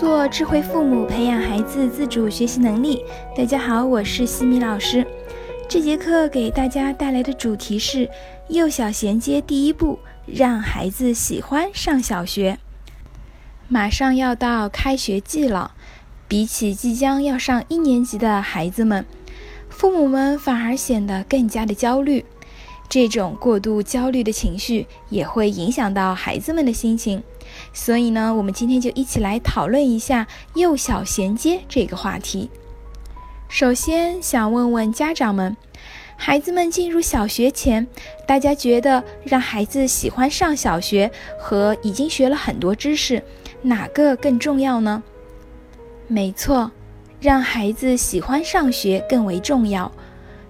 做智慧父母，培养孩子自主学习能力。大家好，我是西米老师。这节课给大家带来的主题是幼小衔接第一步，让孩子喜欢上小学。马上要到开学季了，比起即将要上一年级的孩子们，父母们反而显得更加的焦虑。这种过度焦虑的情绪也会影响到孩子们的心情，所以呢，我们今天就一起来讨论一下幼小衔接这个话题。首先想问问家长们，孩子们进入小学前，大家觉得让孩子喜欢上小学和已经学了很多知识，哪个更重要呢？没错，让孩子喜欢上学更为重要。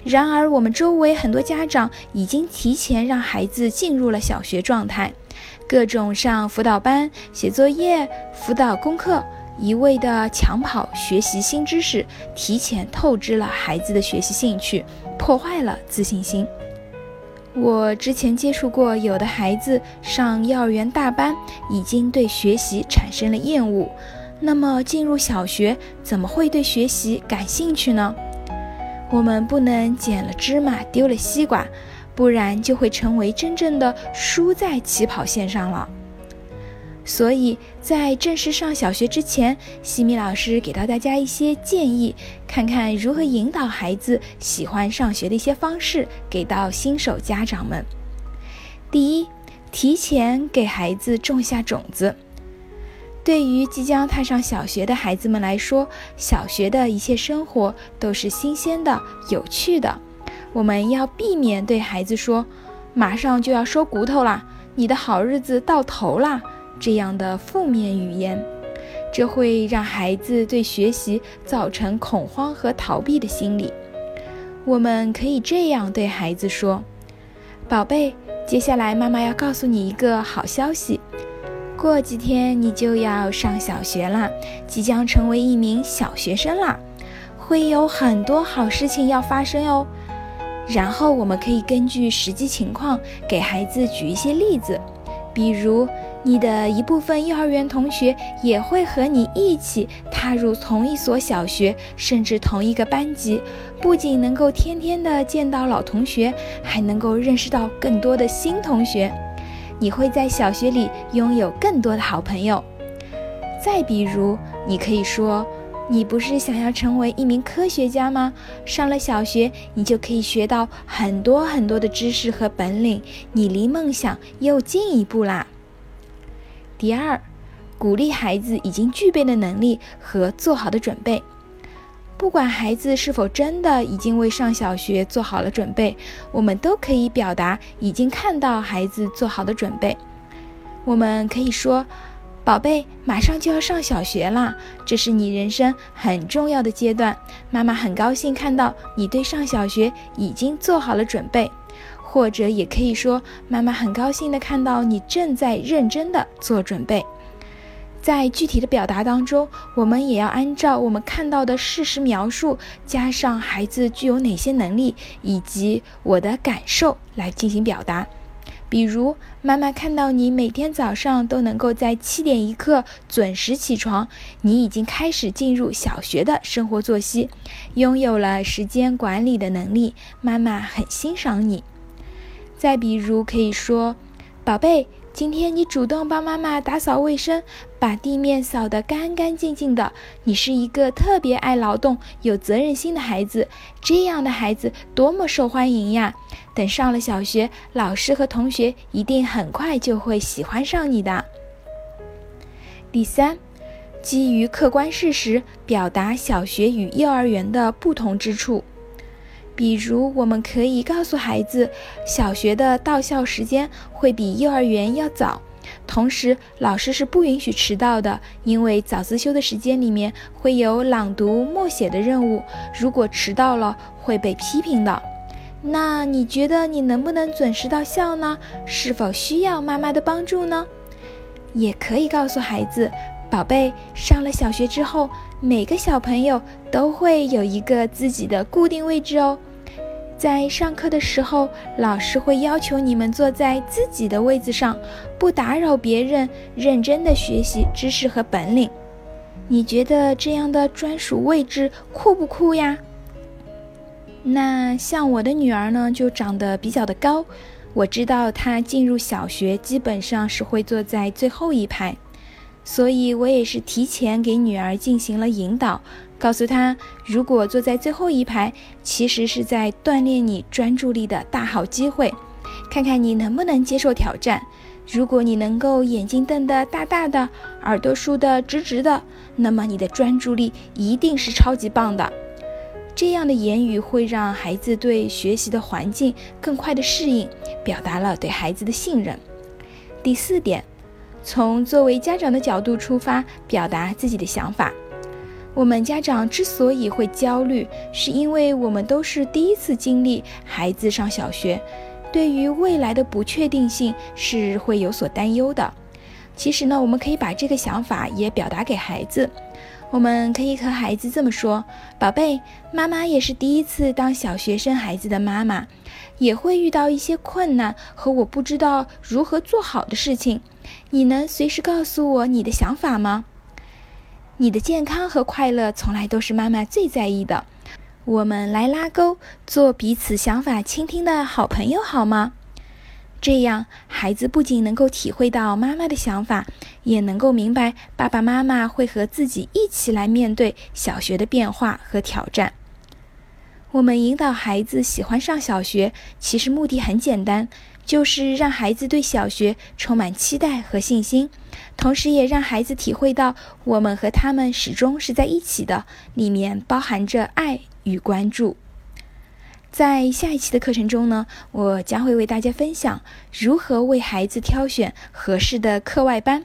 然而，我们周围很多家长已经提前让孩子进入了小学状态，各种上辅导班、写作业、辅导功课，一味的抢跑学习新知识，提前透支了孩子的学习兴趣，破坏了自信心。我之前接触过，有的孩子上幼儿园大班，已经对学习产生了厌恶，那么进入小学，怎么会对学习感兴趣呢？我们不能捡了芝麻丢了西瓜，不然就会成为真正的输在起跑线上了。所以在正式上小学之前，西米老师给到大家一些建议，看看如何引导孩子喜欢上学的一些方式，给到新手家长们。第一，提前给孩子种下种子。对于即将踏上小学的孩子们来说，小学的一切生活都是新鲜的、有趣的。我们要避免对孩子说“马上就要收骨头啦，你的好日子到头啦”这样的负面语言，这会让孩子对学习造成恐慌和逃避的心理。我们可以这样对孩子说：“宝贝，接下来妈妈要告诉你一个好消息。”过几天你就要上小学啦，即将成为一名小学生啦，会有很多好事情要发生哦。然后我们可以根据实际情况给孩子举一些例子，比如你的一部分幼儿园同学也会和你一起踏入同一所小学，甚至同一个班级，不仅能够天天的见到老同学，还能够认识到更多的新同学。你会在小学里拥有更多的好朋友。再比如，你可以说：“你不是想要成为一名科学家吗？上了小学，你就可以学到很多很多的知识和本领，你离梦想又近一步啦。”第二，鼓励孩子已经具备的能力和做好的准备。不管孩子是否真的已经为上小学做好了准备，我们都可以表达已经看到孩子做好的准备。我们可以说：“宝贝，马上就要上小学啦，这是你人生很重要的阶段。妈妈很高兴看到你对上小学已经做好了准备。”或者也可以说：“妈妈很高兴的看到你正在认真的做准备。”在具体的表达当中，我们也要按照我们看到的事实描述，加上孩子具有哪些能力以及我的感受来进行表达。比如，妈妈看到你每天早上都能够在七点一刻准时起床，你已经开始进入小学的生活作息，拥有了时间管理的能力，妈妈很欣赏你。再比如，可以说，宝贝。今天你主动帮妈妈打扫卫生，把地面扫得干干净净的。你是一个特别爱劳动、有责任心的孩子，这样的孩子多么受欢迎呀！等上了小学，老师和同学一定很快就会喜欢上你的。第三，基于客观事实表达小学与幼儿园的不同之处。比如，我们可以告诉孩子，小学的到校时间会比幼儿园要早，同时老师是不允许迟到的，因为早自修的时间里面会有朗读、默写的任务，如果迟到了会被批评的。那你觉得你能不能准时到校呢？是否需要妈妈的帮助呢？也可以告诉孩子，宝贝，上了小学之后，每个小朋友都会有一个自己的固定位置哦。在上课的时候，老师会要求你们坐在自己的位子上，不打扰别人，认真的学习知识和本领。你觉得这样的专属位置酷不酷呀？那像我的女儿呢，就长得比较的高。我知道她进入小学基本上是会坐在最后一排，所以我也是提前给女儿进行了引导，告诉她，如果坐在最后一排，其实是在锻炼你专注力的大好机会，看看你能不能接受挑战。如果你能够眼睛瞪得大大的，耳朵竖得直直的，那么你的专注力一定是超级棒的。这样的言语会让孩子对学习的环境更快的适应，表达了对孩子的信任。第四点，从作为家长的角度出发，表达自己的想法。我们家长之所以会焦虑，是因为我们都是第一次经历孩子上小学。对于未来的不确定性是会有所担忧的。其实呢，我们可以把这个想法也表达给孩子。我们可以和孩子这么说：“宝贝，妈妈也是第一次当小学生孩子的妈妈，也会遇到一些困难和我不知道如何做好的事情。你能随时告诉我你的想法吗？你的健康和快乐从来都是妈妈最在意的。”我们来拉钩，做彼此想法倾听的好朋友，好吗？这样，孩子不仅能够体会到妈妈的想法，也能够明白爸爸妈妈会和自己一起来面对小学的变化和挑战。我们引导孩子喜欢上小学，其实目的很简单，就是让孩子对小学充满期待和信心，同时也让孩子体会到我们和他们始终是在一起的，里面包含着爱。与关注，在下一期的课程中呢，我将会为大家分享如何为孩子挑选合适的课外班。